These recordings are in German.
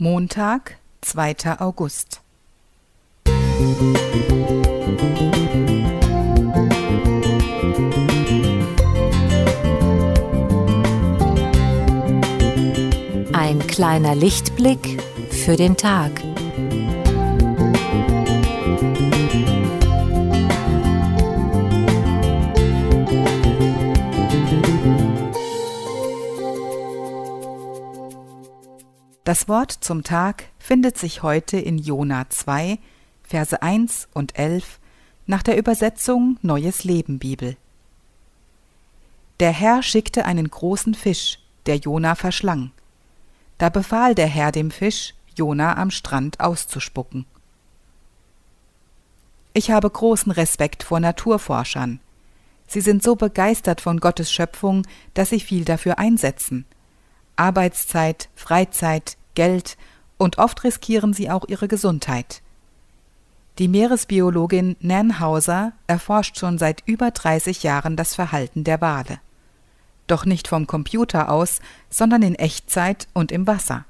Montag, 2. August. Ein kleiner Lichtblick für den Tag. Das Wort zum Tag findet sich heute in Jona 2, Verse 1 und 11 nach der Übersetzung Neues Leben Bibel. Der Herr schickte einen großen Fisch, der Jona verschlang. Da befahl der Herr dem Fisch, Jona am Strand auszuspucken. Ich habe großen Respekt vor Naturforschern. Sie sind so begeistert von Gottes Schöpfung, dass sie viel dafür einsetzen. Arbeitszeit, Freizeit, Geld und oft riskieren sie auch ihre Gesundheit. Die Meeresbiologin Nan Hauser erforscht schon seit über 30 Jahren das Verhalten der Wale. Doch nicht vom Computer aus, sondern in Echtzeit und im Wasser.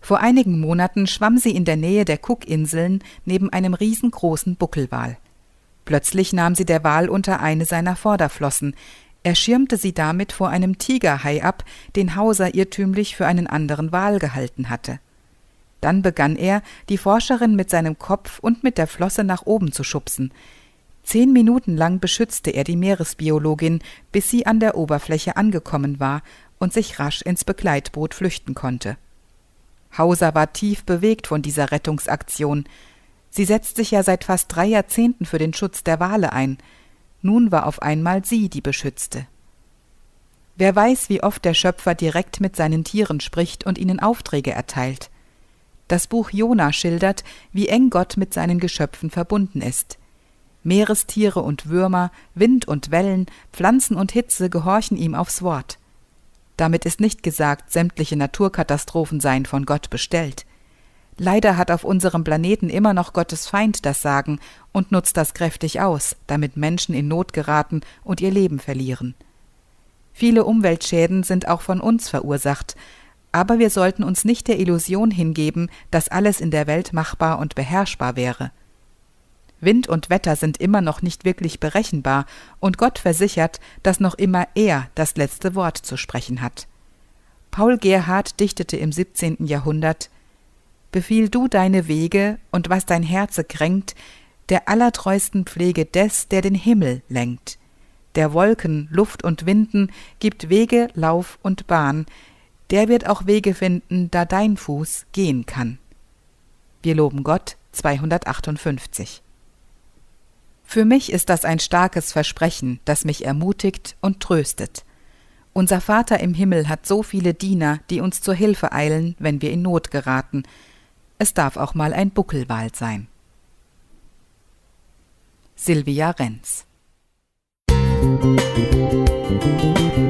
Vor einigen Monaten schwamm sie in der Nähe der Cookinseln neben einem riesengroßen Buckelwal. Plötzlich nahm sie der Wal unter eine seiner Vorderflossen, er schirmte sie damit vor einem Tigerhai ab, den Hauser irrtümlich für einen anderen Wal gehalten hatte. Dann begann er, die Forscherin mit seinem Kopf und mit der Flosse nach oben zu schubsen. Zehn Minuten lang beschützte er die Meeresbiologin, bis sie an der Oberfläche angekommen war und sich rasch ins Begleitboot flüchten konnte. Hauser war tief bewegt von dieser Rettungsaktion. Sie setzt sich ja seit fast drei Jahrzehnten für den Schutz der Wale ein – nun war auf einmal sie die Beschützte. Wer weiß, wie oft der Schöpfer direkt mit seinen Tieren spricht und ihnen Aufträge erteilt. Das Buch Jona schildert, wie eng Gott mit seinen Geschöpfen verbunden ist. Meerestiere und Würmer, Wind und Wellen, Pflanzen und Hitze gehorchen ihm aufs Wort. Damit ist nicht gesagt, sämtliche Naturkatastrophen seien von Gott bestellt. Leider hat auf unserem Planeten immer noch Gottes Feind das Sagen und nutzt das kräftig aus, damit Menschen in Not geraten und ihr Leben verlieren. Viele Umweltschäden sind auch von uns verursacht, aber wir sollten uns nicht der Illusion hingeben, dass alles in der Welt machbar und beherrschbar wäre. Wind und Wetter sind immer noch nicht wirklich berechenbar, und Gott versichert, dass noch immer er das letzte Wort zu sprechen hat. Paul Gerhard dichtete im 17. Jahrhundert befiehl du deine Wege, und was dein Herze kränkt, der allertreusten Pflege des, der den Himmel lenkt. Der Wolken, Luft und Winden gibt Wege, Lauf und Bahn, der wird auch Wege finden, da dein Fuß gehen kann. Wir loben Gott 258. Für mich ist das ein starkes Versprechen, das mich ermutigt und tröstet. Unser Vater im Himmel hat so viele Diener, die uns zur Hilfe eilen, wenn wir in Not geraten, es darf auch mal ein Buckelwald sein. Silvia Renz Musik